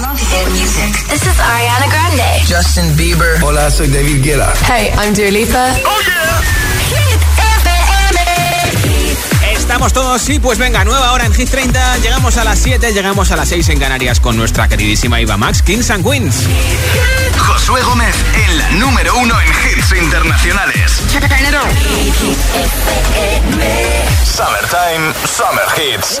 love hit music. This is Ariana Grande. Justin Bieber. Hola, soy David Guetta. Hey, I'm Dua Lipa. Oh yeah. Hit. Estamos todos, sí, pues venga, nueva hora en Hit 30. Llegamos a las 7, llegamos a las 6 en Canarias con nuestra queridísima Iva Max, Kings and Queens. Josué Gómez en la número uno en hits internacionales. Summertime, Summer Hits.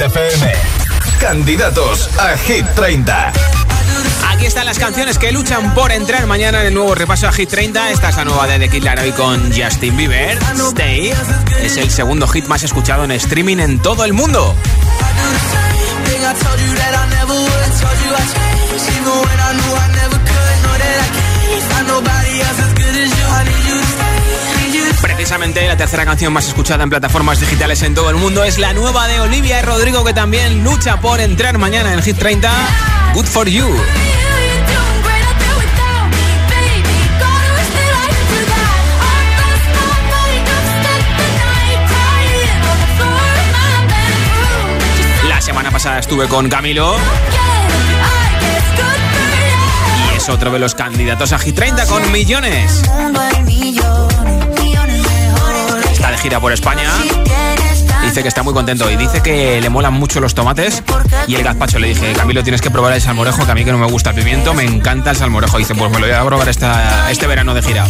Hit FM. Candidatos a Hit 30. Aquí están las canciones que luchan por entrar mañana en el nuevo repaso a Hit 30. Esta es la nueva de The Kid Laroi con Justin Bieber. Stay es el segundo hit más escuchado en streaming en todo el mundo. Precisamente la tercera canción más escuchada en plataformas digitales en todo el mundo es la nueva de Olivia y Rodrigo que también lucha por entrar mañana en Hit 30. Good for you. La semana pasada estuve con Camilo y es otro de los candidatos a Hit 30 con millones. Gira por España. Dice que está muy contento y dice que le molan mucho los tomates y el gazpacho. Le dije, Camilo, tienes que probar el salmorejo, que a mí que no me gusta el pimiento, me encanta el salmorejo. Dice, pues me lo voy a probar esta, este verano de gira.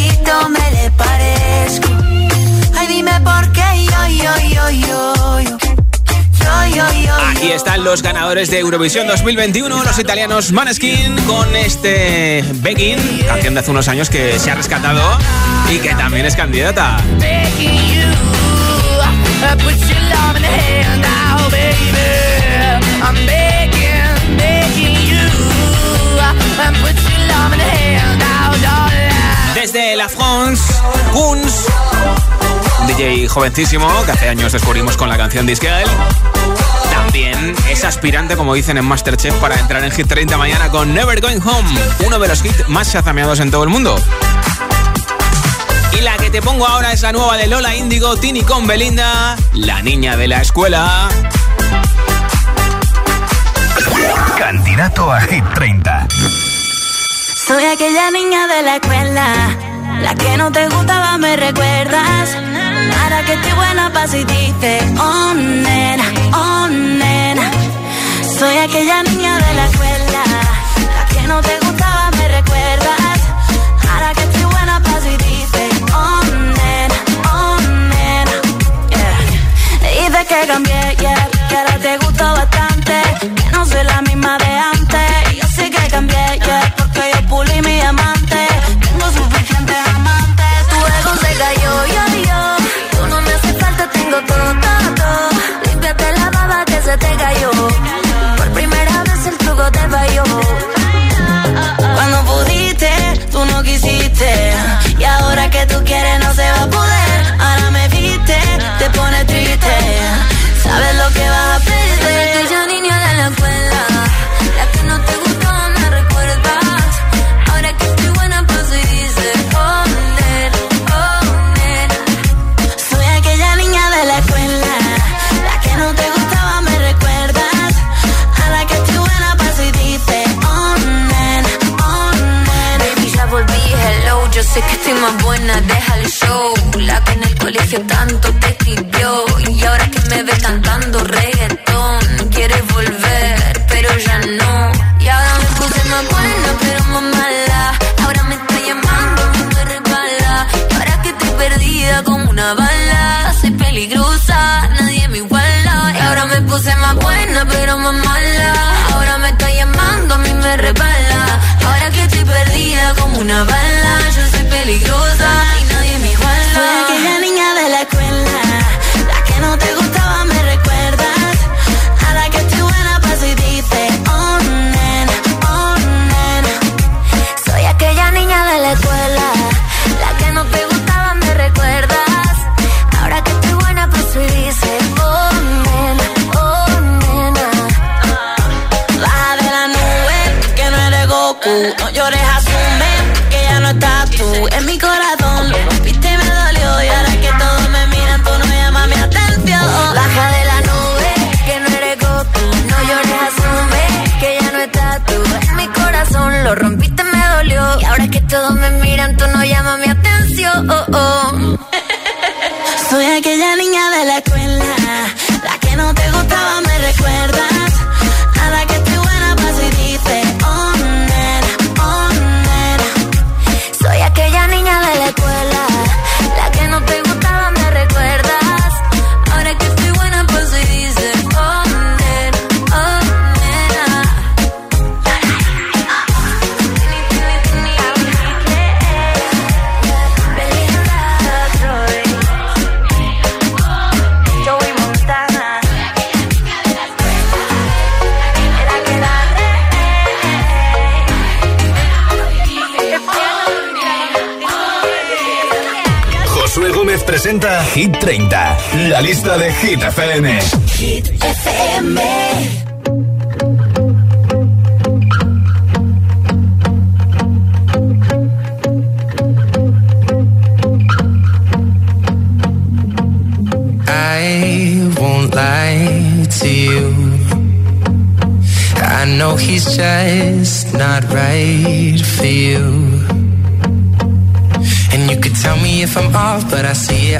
Aquí están los ganadores de Eurovisión 2021, los italianos Maneskin, con este Begging, canción de hace unos años que se ha rescatado y que también es candidata. Desde la France, Kunz, DJ jovencísimo que hace años descubrimos con la canción Discal. También es aspirante, como dicen en Masterchef, para entrar en Hit 30 mañana con Never Going Home, uno de los hits más chazameados en todo el mundo. La que te pongo ahora es la nueva de Lola Índigo, Tini con Belinda, la niña de la escuela. Candidato a Hit 30. Soy aquella niña de la escuela, la que no te gustaba, me recuerdas. Ahora que estoy buena, pa' si dices, oh nena, oh. Soy aquella niña de la escuela, la que no te gustaba te cambié, yeah, que ahora te gusta bastante. Que no soy la peligroso. lista de Hit FM.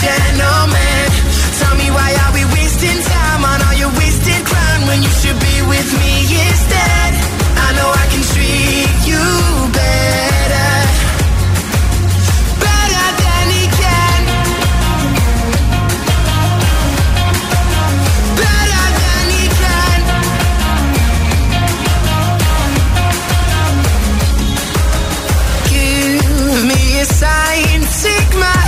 gentleman. Tell me why are we wasting time on all your wasted crime when you should be with me instead? I know I can treat you better. better than he can. Better than he can. Give me a sign, take my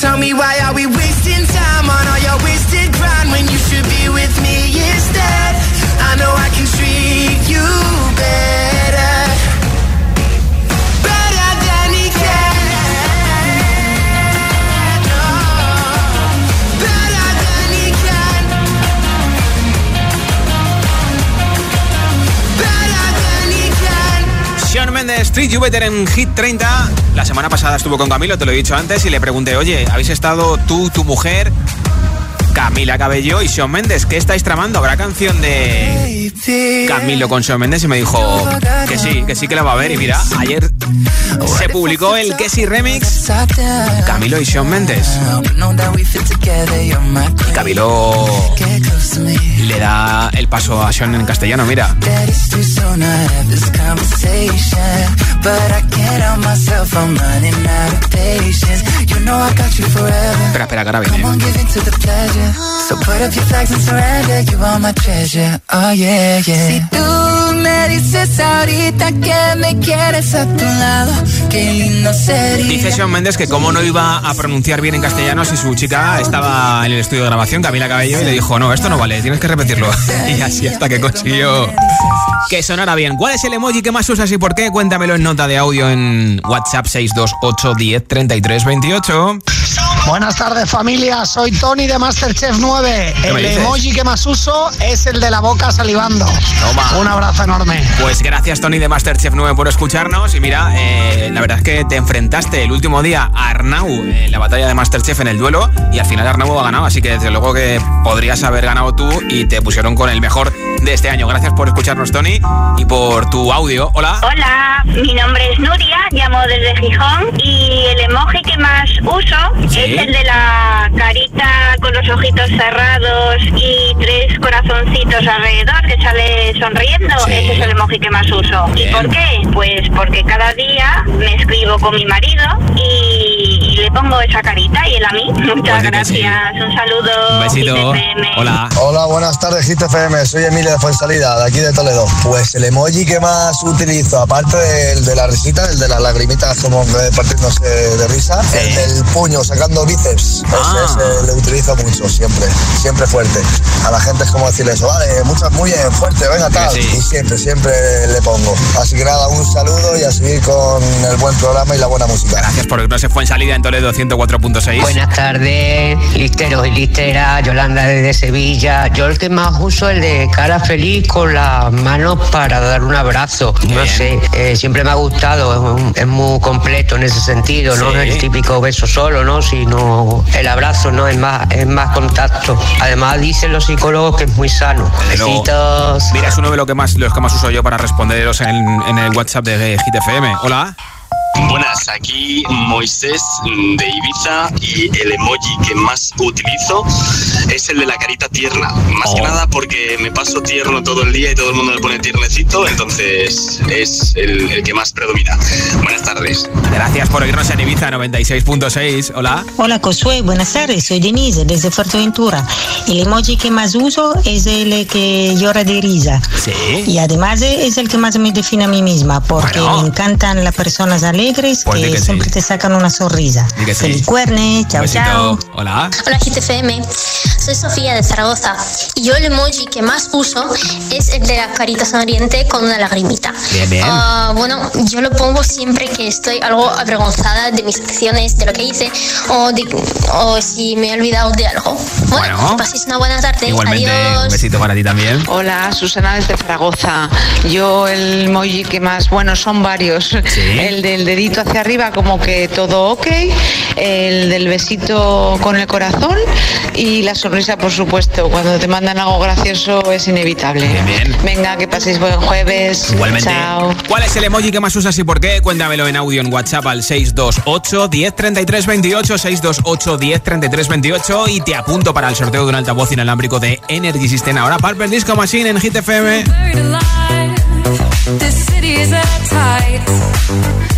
Tell me why are we wasting time on all your wasted grind when you should be with me instead? I know I can treat you better. Better than he can. Better than he can. Better than he can. Sean Mendes, You Better en Hit 30. La semana pasada estuvo con Camilo, te lo he dicho antes, y le pregunté, oye, ¿habéis estado tú, tu mujer, Camila Cabello y Sean Mendes? ¿Qué estáis tramando? ¿Habrá canción de Camilo con Sean Mendes? Y me dijo que sí, que sí que la va a ver. Y mira, ayer se publicó el Que sí Remix, Camilo y Sean Mendes. Y Camilo le da el paso a Sean en castellano, mira. Espera, espera, que ahora viene. So put up your flags and surrender, you are my treasure, oh yeah, yeah. Si tú me dices ahorita que me quieres a tu lado, qué lindo. Dice Sean Mendes que como no iba a pronunciar bien en castellano si su chica estaba en el estudio de grabación, Camila Cabello, y le dijo, no, esto no vale, tienes que repetirlo. y así hasta que consiguió que sonara bien. ¿Cuál es el emoji que más usas y por qué? Cuéntamelo en nota de audio en WhatsApp 628 10 33 28. Buenas tardes familia, soy Tony de Masterchef 9. ¿Qué me El emoji que más uso es el de la boca salivando. Toma. Un abrazo enorme. Pues gracias Tony de Masterchef 9 por escucharnos y mira, eh, la verdad es que te enfrentaste el último día a Arnau en la batalla de Masterchef en el duelo y al final Arnau ha ganado, así que desde luego que podrías haber ganado tú y te pusieron con el mejor de este año. Gracias por escucharnos Tony y por tu audio. Hola. Hola, mi nombre es Nuria, llamo desde Gijón y el emoji que más uso Sí. es el de la carita con los ojitos cerrados y tres corazoncitos alrededor que sale sonriendo. Sí. Ese es el emoji que más uso. Bien. ¿Y por qué? Pues porque cada día me escribo con mi marido y, y le pongo esa carita y él a mí. Muchas Pues sí. gracias, un saludo. Un besito. Hola. Hola, buenas tardes, Hit FM. Soy Emilio de Fuensalida, de aquí de Toledo. Pues el emoji que más utilizo, aparte del de la risita, el de las lagrimitas como partiéndose de risa, Sí. el del puño sacando bíceps, Ah. ese, ese le utilizo mucho, siempre, siempre fuerte. A la gente es como decirle eso, vale, muchas, muy bien, fuerte, venga tal. sí. Y siempre, siempre le pongo. Así que nada, un saludo y a seguir con el buen programa y la buena música. Gracias por no se fue en salida en Toledo 104.6. Buenas tardes, listeros y listeras, Yolanda desde Sevilla. Yo el que más uso el de cara feliz con las manos para dar un abrazo. No Bien. sé, eh, siempre me ha gustado, es, un- es muy completo en ese sentido, no Sí. es el típico beso solo, ¿no? Sino el abrazo, ¿no? Es más, es más contacto. Además dicen los psicólogos que es muy sano. Besitos. Mira, es uno de lo que más, los que más uso yo para responderos en, en el WhatsApp de Hit FM. Hola. Buenas, aquí Moisés de Ibiza y el emoji que más utilizo es el de la carita tierna. Más que Oh. nada porque me paso tierno todo el día y todo el mundo me pone tiernecito, entonces es el, el que más predomina. Buenas tardes. Gracias por oírnos en Ibiza 96.6. Hola. Hola Josué, buenas tardes, soy Denise desde Fuerteventura. El emoji que más uso es el que llora de risa. Sí. Y además es el que más me define a mí misma, porque Bueno. me encantan las personas alegres Pues di que, que sí. siempre te sacan una sonrisa. Sí. Feliz cuerne, Un chao, chao. Hola. Hola GTFM, soy Sofía de Zaragoza y yo el emoji que más uso es el de la carita sonriente con una lagrimita. Bien, bien. Ah, bueno, yo lo pongo siempre que estoy algo avergonzada de mis acciones, de lo que hice o, de- o si me he olvidado de algo. Bueno, Bueno. que paséis una buena tarde. Igualmente, Adiós. un besito para ti también. Hola, Susana desde Zaragoza. Yo el emoji que más, bueno, son varios. El del dedito hacia arriba como que todo ok, el del besito con el corazón y la sonrisa, por supuesto. Cuando te mandan algo gracioso es inevitable. Venga, que paséis buen jueves. Igualmente. Chao. ¿Cuál es el emoji que más usas y por qué? Cuéntamelo en audio en WhatsApp al 628 10 33 28 628 10 33 28 y te apunto para el sorteo de un altavoz inalámbrico de Energy System. Ahora Purple Disco Machine en Hit FM. This city is at tight.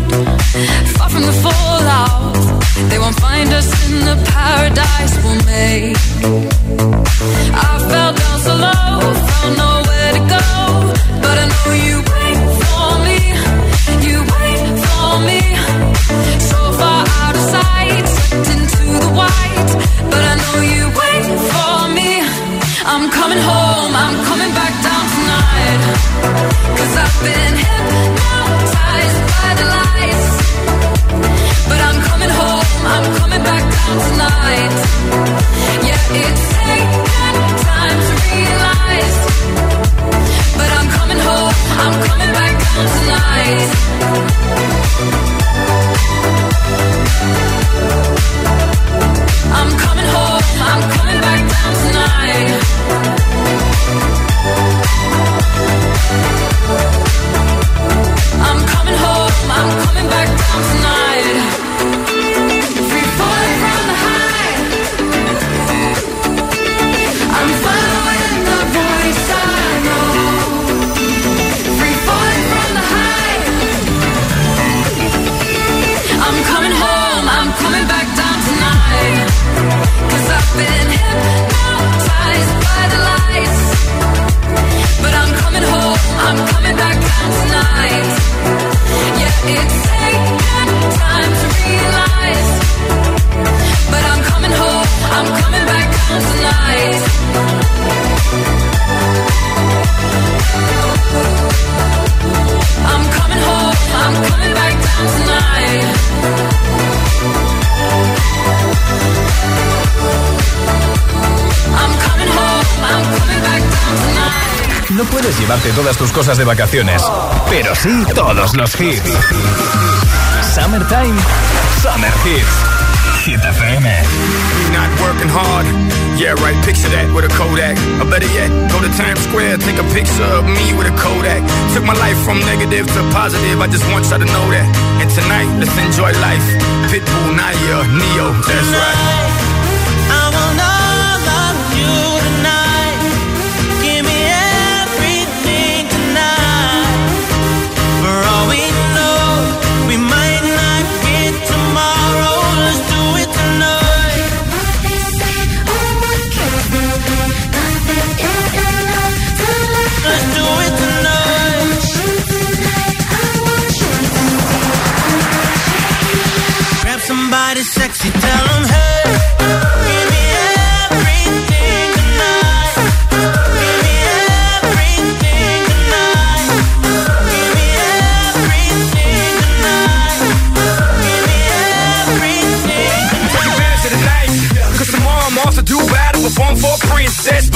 fall out. They won't find us in the paradise we'll make. I fell down so low, found nowhere to go, but I know you. Tus cosas de vacaciones, pero sí todos los hits. Summertime, Summer Hits. Hit FM. Not working hard. Yeah, right. Picture that with a Kodak. Or better yet, go to Times Square, take a picture of me with a Kodak. Took my life from negative to positive. I just want y'all to know that. And tonight, let's enjoy life. Pitbull, Nadia, Neo. That's right.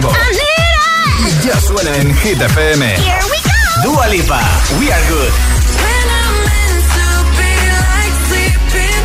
nuevo. Ya suena en Hit FM. Here we go. Dua Lipa, We Are Good. When I'm meant to be like sleeping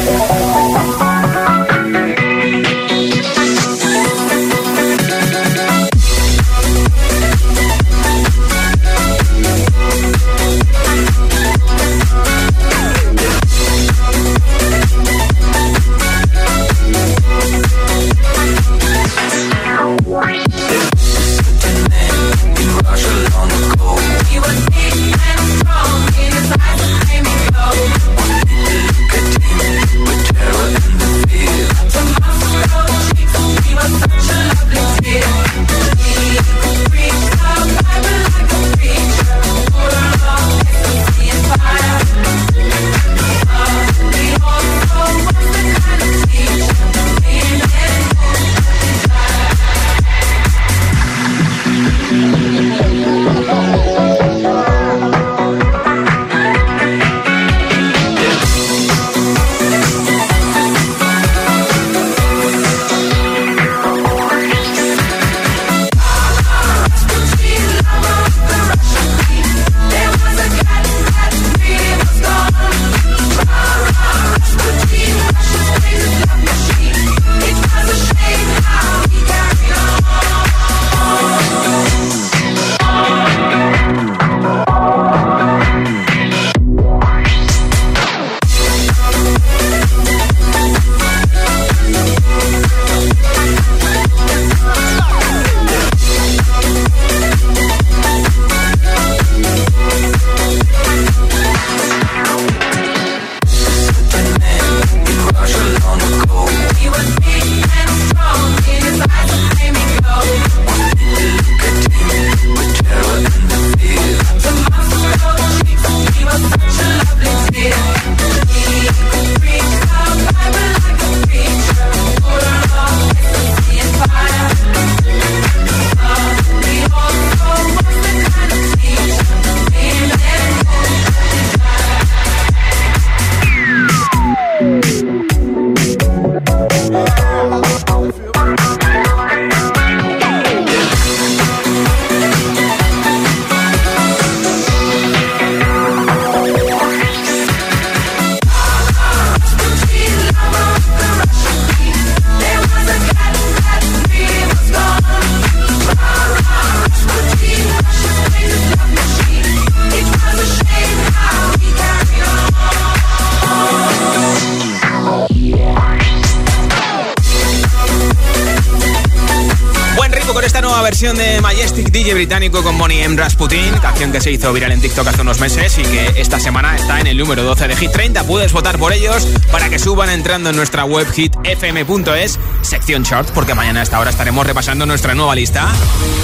Que se hizo viral en TikTok hace unos meses y que esta semana está en el número 12 de Hit 30. Puedes votar por ellos para que suban entrando en nuestra web hitfm.es, sección short, porque mañana a esta hora estaremos repasando nuestra nueva lista.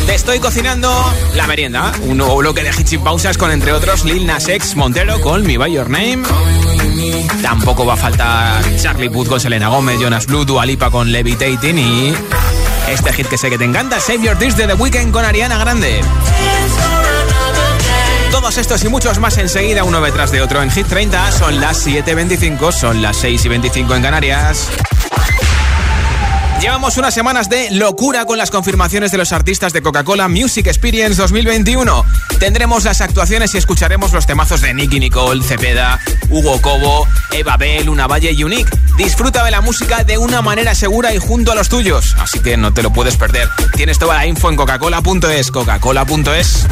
Te estoy cocinando la merienda, un nuevo bloque de hits y pausas con entre otros Lil Nas X, Montero con Me By Your Name. Tampoco va a faltar Charlie Puth con Selena Gomez, Jonas Blue, Dua Lipa con Levitating y este hit que sé que te encanta, Save Your Tears de The Weeknd con Ariana Grande. Todos estos y muchos más enseguida, uno detrás de otro en Hit 30. Son las 7.25, son las 6.25 en Canarias. Llevamos unas semanas de locura con las confirmaciones de los artistas de Coca-Cola Music Experience 2021. Tendremos las actuaciones y escucharemos los temazos de Nicky Nicole, Cepeda, Hugo Cobo, Eva Bell, Una Valle y Unique. Disfruta de la música de una manera segura y junto a los tuyos, así que no te lo puedes perder. Tienes toda la info en coca-cola.es, coca-cola.es.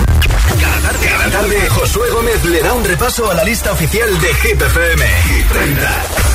Cada tarde, cada tarde, Josué Gómez le da un repaso a la lista oficial de Hit FM. Hit 30.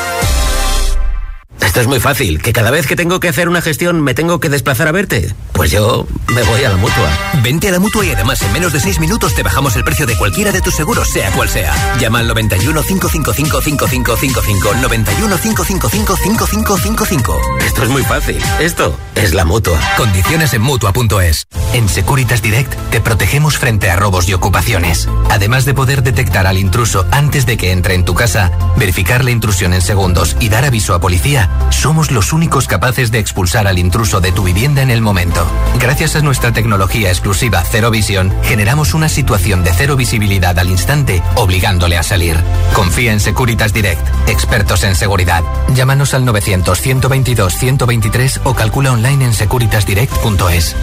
Esto es muy fácil, que cada vez que tengo que hacer una gestión me tengo que desplazar a verte. Pues yo me voy a la mutua. Vente a la mutua y además en menos de 6 minutos te bajamos el precio de cualquiera de tus seguros, sea cual sea. Llama al 91 555 5555. 91 555 5555. Esto es muy fácil. Esto es la mutua. Condiciones en mutua.es. En Securitas Direct te protegemos frente a robos y ocupaciones. Además de poder detectar al intruso antes de que entre en tu casa, verificar la intrusión en segundos y dar aviso a policía, somos los únicos capaces de expulsar al intruso de tu vivienda en el momento. Gracias a nuestra tecnología exclusiva Cero Visión, generamos una situación de cero visibilidad al instante, obligándole a salir. Confía en Securitas Direct, expertos en seguridad. Llámanos al 900-122-123 o calcula online en securitasdirect.es.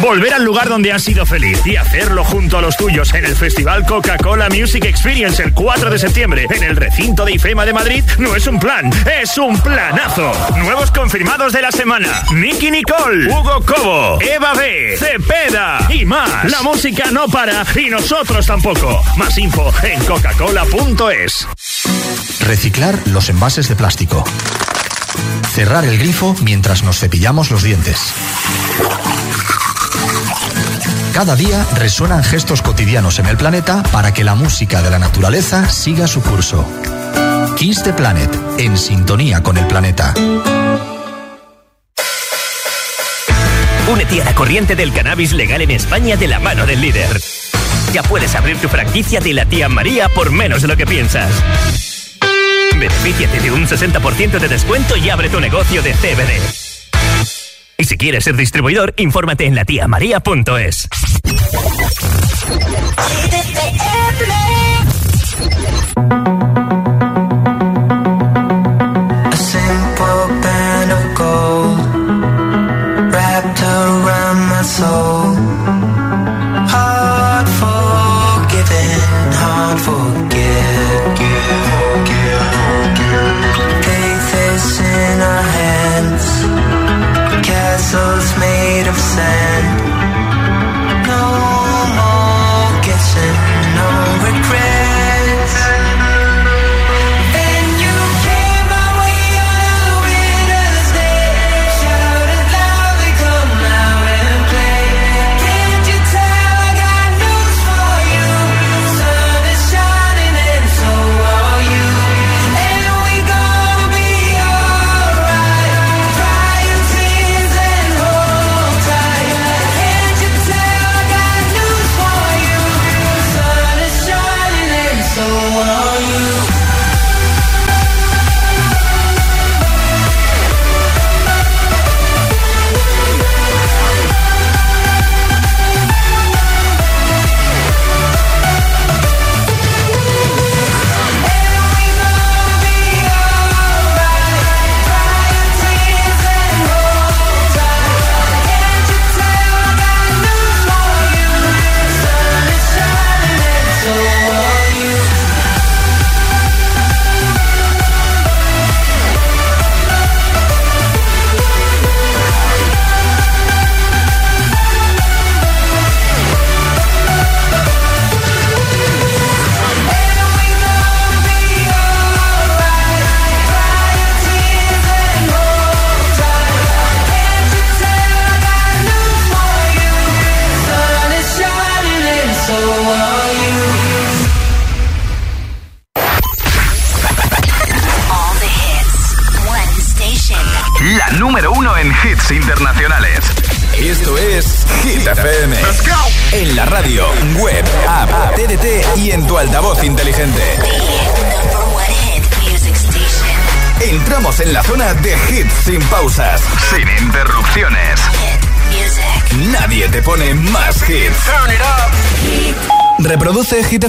Volver al lugar donde has sido feliz y hacerlo junto a los tuyos en el Festival Coca-Cola Music Experience el 4 de septiembre en el recinto de IFEMA de Madrid no es un plan, es un planazo. Nuevos confirmados de la semana: Nicky Nicole, Hugo Cobo, Eva B, Cepeda y más. La música no para y nosotros tampoco. Más info en coca-cola.es. Reciclar los envases de plástico. Cerrar el grifo mientras nos cepillamos los dientes. Cada día resuenan gestos cotidianos en el planeta para que la música de la naturaleza siga su curso. Kiss the Planet, en sintonía con el planeta. Únete a la corriente del cannabis legal en España de la mano del líder. Ya puedes abrir tu franquicia de la tía María por menos de lo que piensas. Benefíciate de un 60% de descuento y abre tu negocio de CBD. Y si quieres ser distribuidor, infórmate en latiamaria.es. A Reproduce Hit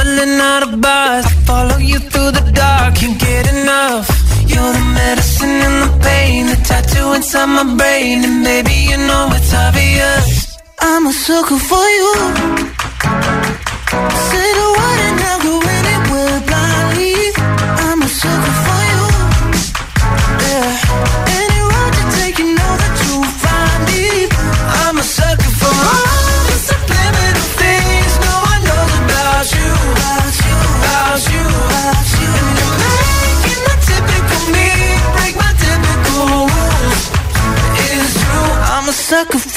stumbling out of bars. Follow you through the dark, can't get enough. You're the medicine and the pain, the tattoo inside my brain. And baby, you know it's obvious. I'm a sucker for you. Say the word and I'll go anywhere blindly. I'm a sucker for you.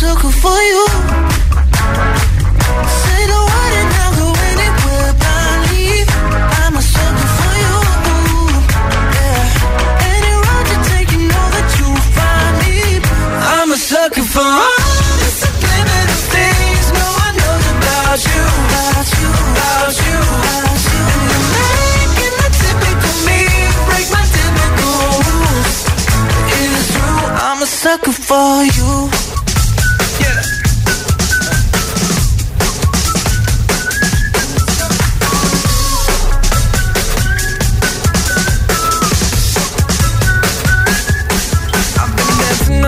Sucker for you. Say the word and I'll go anywhere blindly. I'm a sucker for you. Yeah. Any road you take, you know that you'll find me. I'm a sucker for all the subliminal things no one knows about you. And you're making the typical me break my typical rules. It is true, I'm a sucker for you.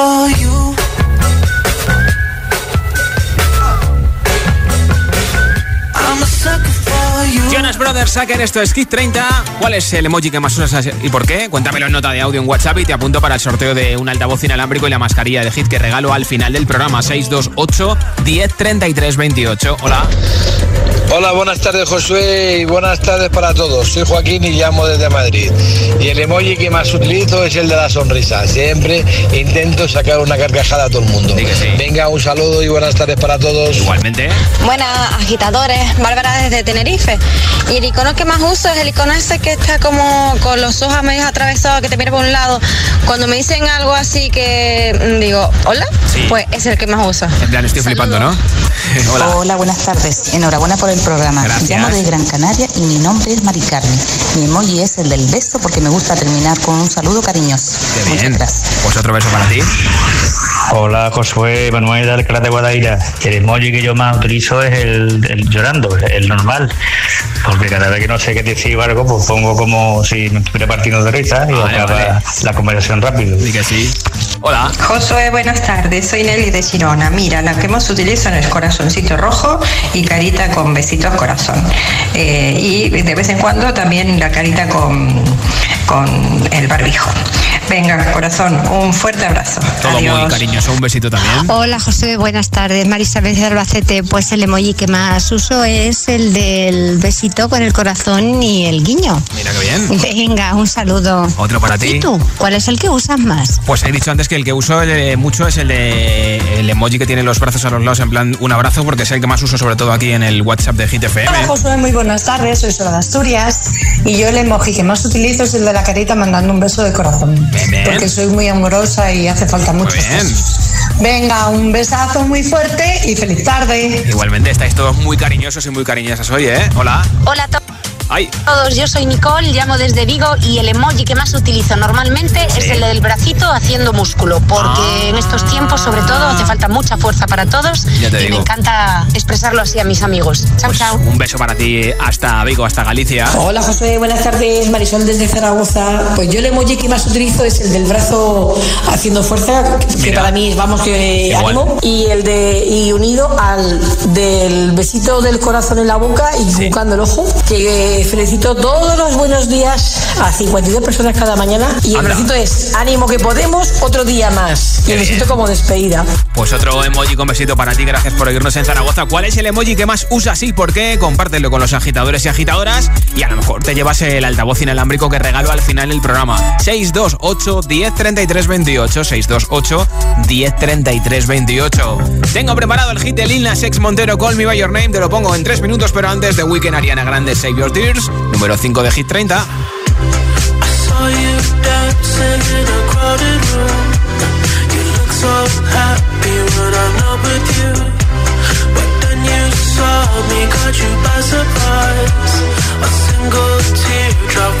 For you. Jonas Brothers esto es Kit 30. ¿Cuál es el emoji que más usas y por qué? Cuéntamelo en nota de audio en WhatsApp y te apunto para el sorteo de un altavoz inalámbrico y la mascarilla de Hit que regalo al final del programa 628 10 33 28. Hola. Hola, buenas tardes Josué y buenas tardes para todos. Soy Joaquín y llamo desde Madrid. Y el emoji que más utilizo es el de la sonrisa. Siempre intento sacar una carcajada a todo el mundo. Venga, un saludo y buenas tardes para todos. Igualmente. Buenas agitadores, Bárbara desde Tenerife. Y el icono que más uso es el icono ese que está como con los ojos medio atravesados, que te mira por un lado. Cuando me dicen algo así que mm, digo, hola, pues es el que más uso. En plan, estoy flipando, ¿no? Hola. buenas tardes. Enhorabuena por el programa. Gracias. Llamo de Gran Canaria y mi nombre es Mari Carmen. Mi emoji es el del beso porque me gusta terminar con un saludo cariñoso. Qué bien. Pues otro beso para ti. Hola Josué Manuel de Alcalá de Guadaira. El emoji que yo más utilizo es el, el llorando, el normal. Porque cada vez que no sé qué decir o algo, pues pongo como si me estuviera partiendo de risa y Vale, acaba vale. la conversación rápido. Y que sí. Hola. Josué, buenas tardes. Soy Nelly de Girona. Mira, la que más utilizo es corazoncito rojo y carita con besitos corazón. Eh, y de vez en cuando también la carita con, con el barbijo. Venga, corazón, un fuerte abrazo. Todo muy cariñoso. Un besito también. Hola José, buenas tardes. Marisabel de Albacete. Pues el emoji que más uso es el del besito con el corazón y el guiño. Mira qué bien. Venga, un saludo. Otro para ti. ¿Y tú? ¿Cuál es el que usas más? Pues he dicho antes que el que uso eh, mucho es el de el emoji que tiene los brazos a los lados en plan un abrazo porque es el que más uso sobre todo aquí en el WhatsApp de Hit FM. Hola Josué, muy buenas tardes, soy Sora de Asturias y yo el emoji que más utilizo es el de la carita mandando un beso de corazón, bien. porque soy muy amorosa y hace falta mucho. Venga, un besazo muy fuerte y feliz tarde. Igualmente estáis todos muy cariñosos y muy cariñosas hoy, ¿eh? Hola. Hola Ay. todos, yo soy Nicole, llamo desde Vigo y el emoji que más utilizo normalmente es el del bracito haciendo músculo, porque en estos tiempos sobre todo hace falta mucha fuerza para todos Ya te y digo. me encanta expresarlo así a mis amigos. Chao, chao. Un beso para ti hasta Vigo, hasta Galicia. Hola José, buenas tardes, Marisol desde Zaragoza. Pues yo el emoji que más utilizo es el del brazo haciendo fuerza, que Mira. para mí vamos que Igual. ánimo, y el de y unido al del besito del corazón en la boca y buscando el ojo, que eh, felicito todos los buenos días a 52 personas cada mañana y el besito es ánimo que podemos, otro día más. Y el besito como despedida. Pues otro emoji con besito para ti, gracias por oírnos en Zaragoza. ¿Cuál es el emoji que más usas y por qué? Compártelo con los agitadores y agitadoras y a lo mejor te llevas el altavoz inalámbrico que regalo al final del programa. 628 10 33 28 628 10 33 28 Tengo preparado el hit de Lil Nas X Montero Call Me By Your Name, te lo pongo en 3 minutos, pero antes de Weekend Ariana Grande Save Your Tears, Número 5 de Hit 30.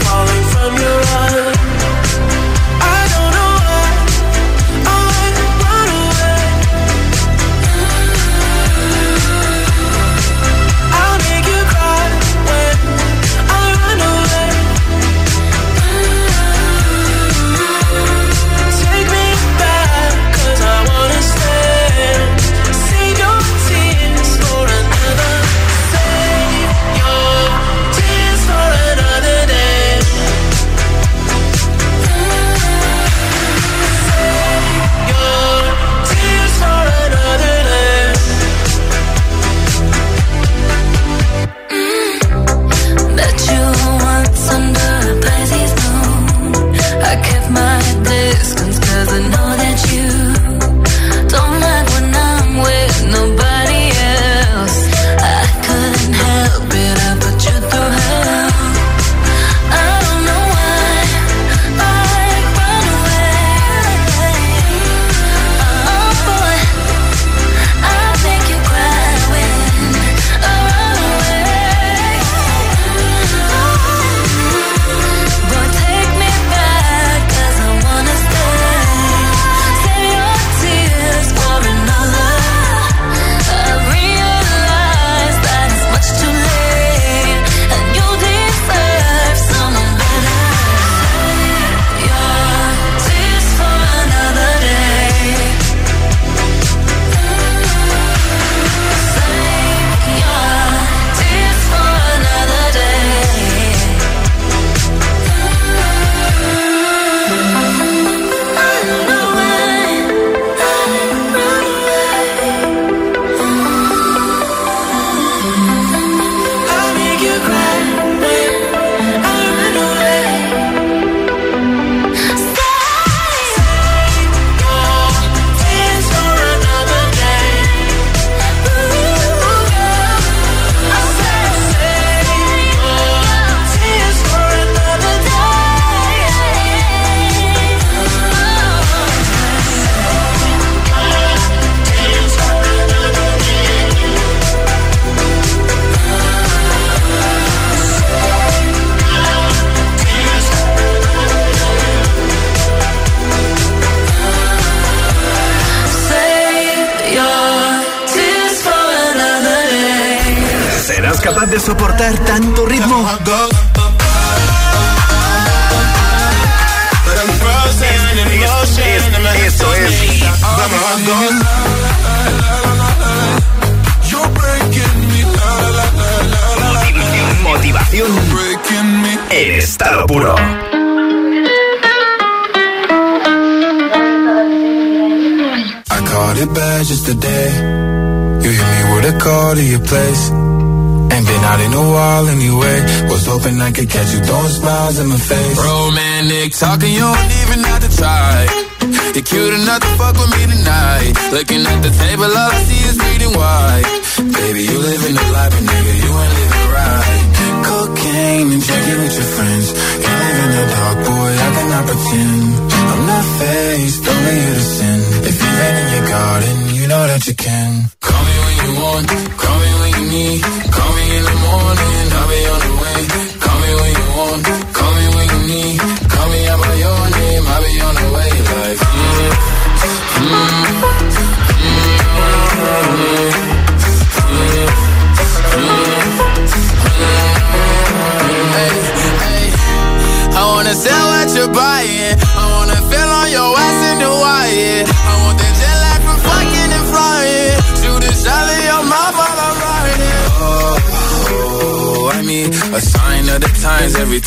Falling from your eyes.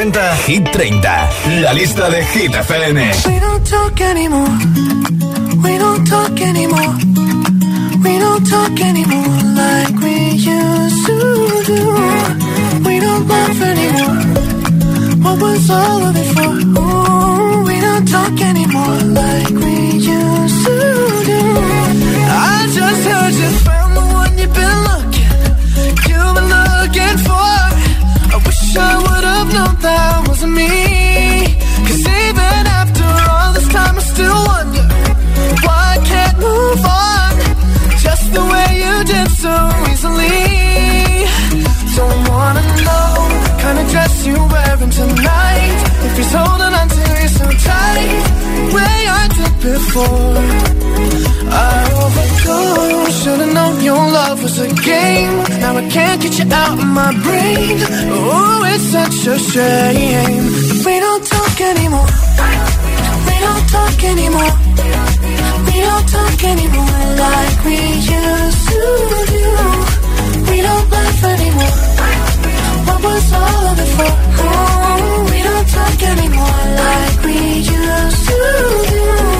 Hit 30, la lista de Hit FM. We don't talk anymore. We don't talk anymore. We don't talk anymore like we used to do. We don't laugh anymore. What was all of it for? Ooh, we don't talk anymore like we used to do. I just heard you before. I overdosed. Should've known your love was a game. Now I can't get you out of my brain. Oh, it's such a shame. We don't talk anymore. We don't talk anymore. We don't talk anymore like we used to do. We don't laugh anymore. What was all of it for? Oh, we don't talk anymore like we used to do.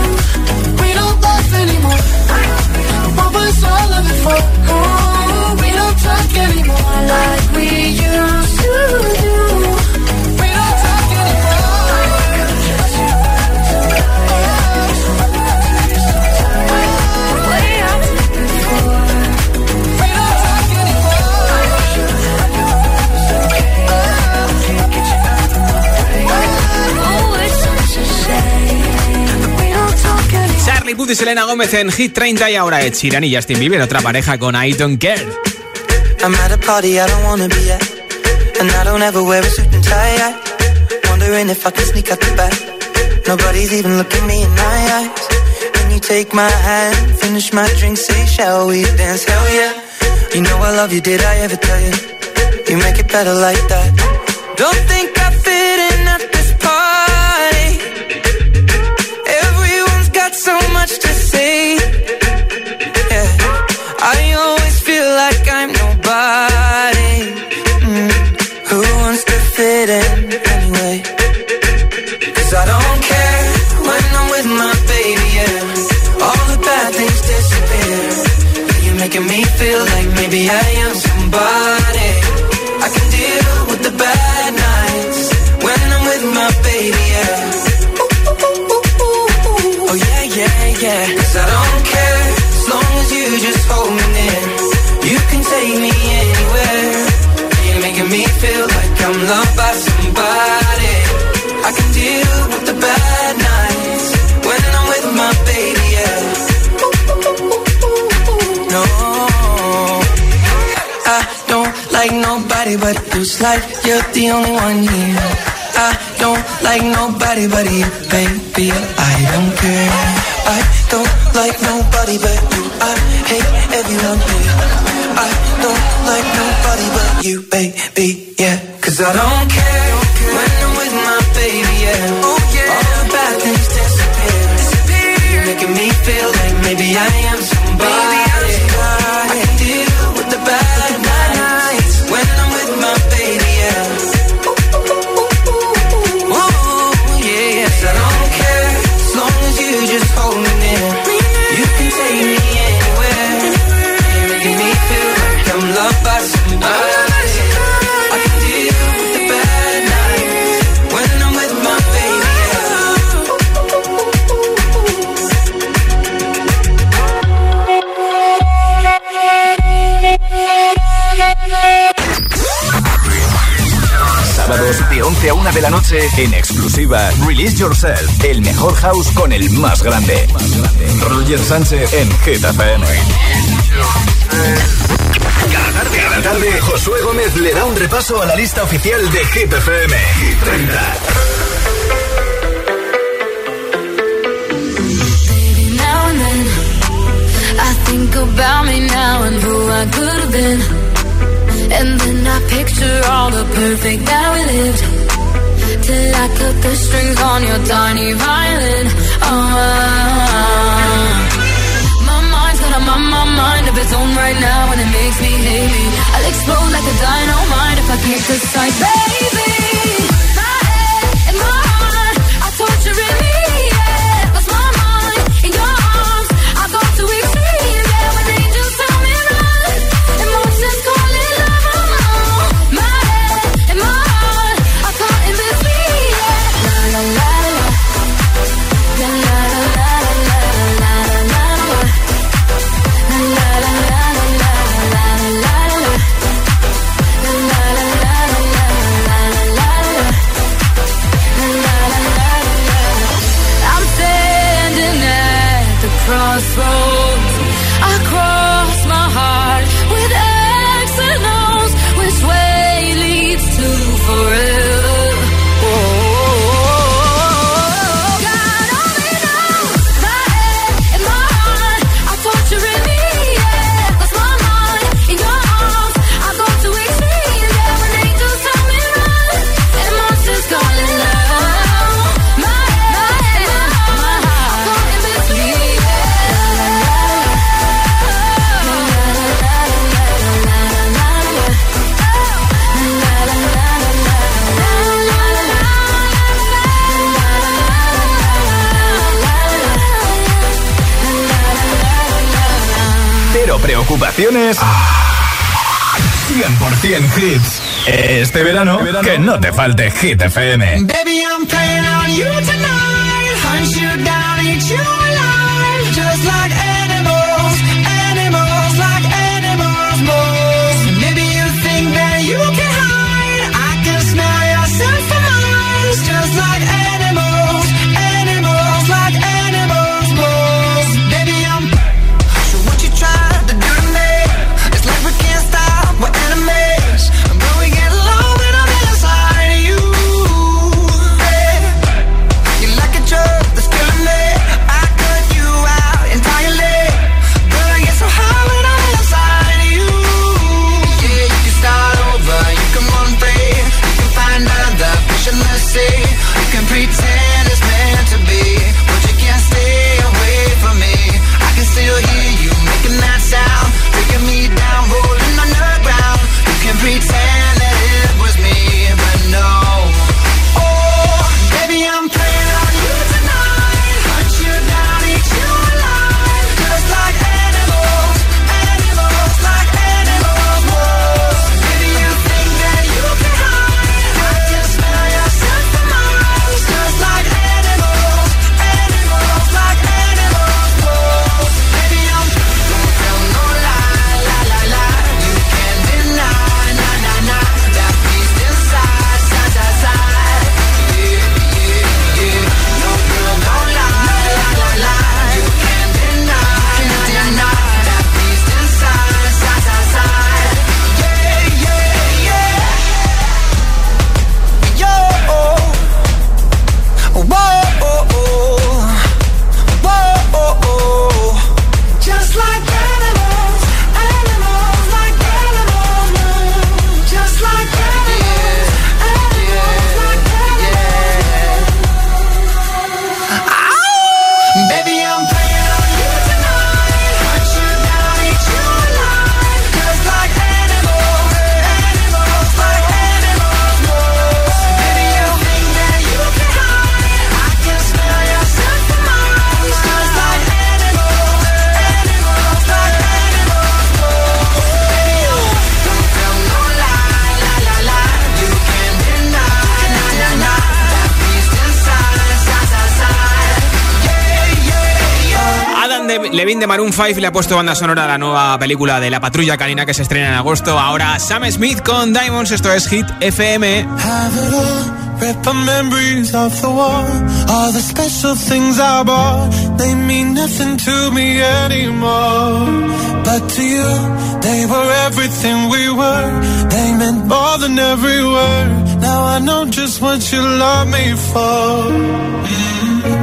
For? Oh, we don't talk anymore like Charlie Puth y Selena Gómez en Hit 30 y ahora Ed Sheeran y Justin Bieber, otra pareja con I Don't Care. I'm at a party I don't wanna be at And I don't ever wear a suit and tie. Wondering if I can sneak out the back. Nobody's even looking me in my eyes. When you take my hand, finish my drink, say shall we dance, hell yeah. You know I love you, did I ever tell you You make it better like that. Don't think Baby, I am somebody nobody but you Like you're the only one here. I don't like nobody but you, baby. I don't care. I don't like nobody but you. I hate everyone here. I don't like nobody but you, baby, yeah Cause I don't care 11 a 1 de la noche en exclusiva Release Yourself, el mejor house con el más grande. Roger Sánchez en Hit FM. Cada tarde, cada tarde, Josué Gómez le da un repaso a la lista oficial de Hit FM. Hit 30. Baby, now and then I picture all the perfect. Till I cut the strings on your tiny violin. Oh, my mind's got a my, my mind of its own right now, and it makes me hate me. I'll explode like a dynamite if I can't decide, baby. Cero preocupaciones. 100% hits. Este verano, que no te falte Hit FM. Baby, I'm playing on you tonight. Hunt you down, eat you Levin de Maroon 5 le ha puesto banda sonora a la nueva película de La Patrulla Canina que se estrena en agosto. Ahora Sam Smith con Diamonds, esto es Hit FM. Now I know just what you love me for.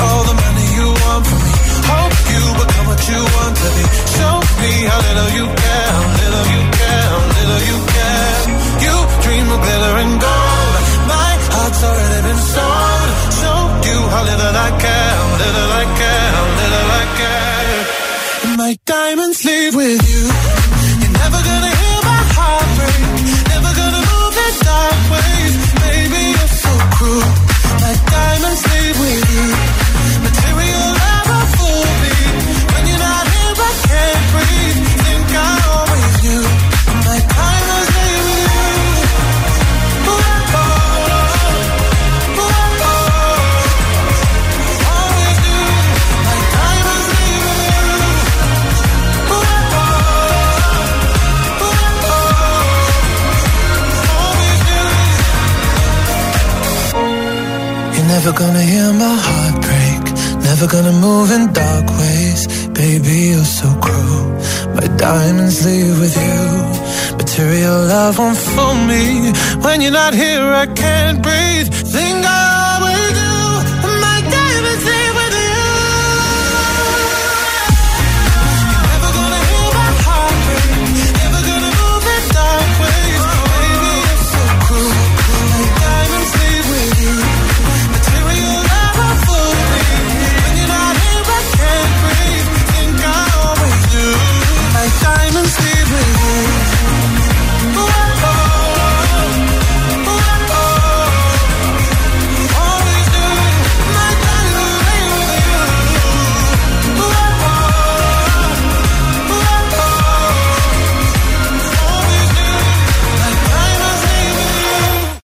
all the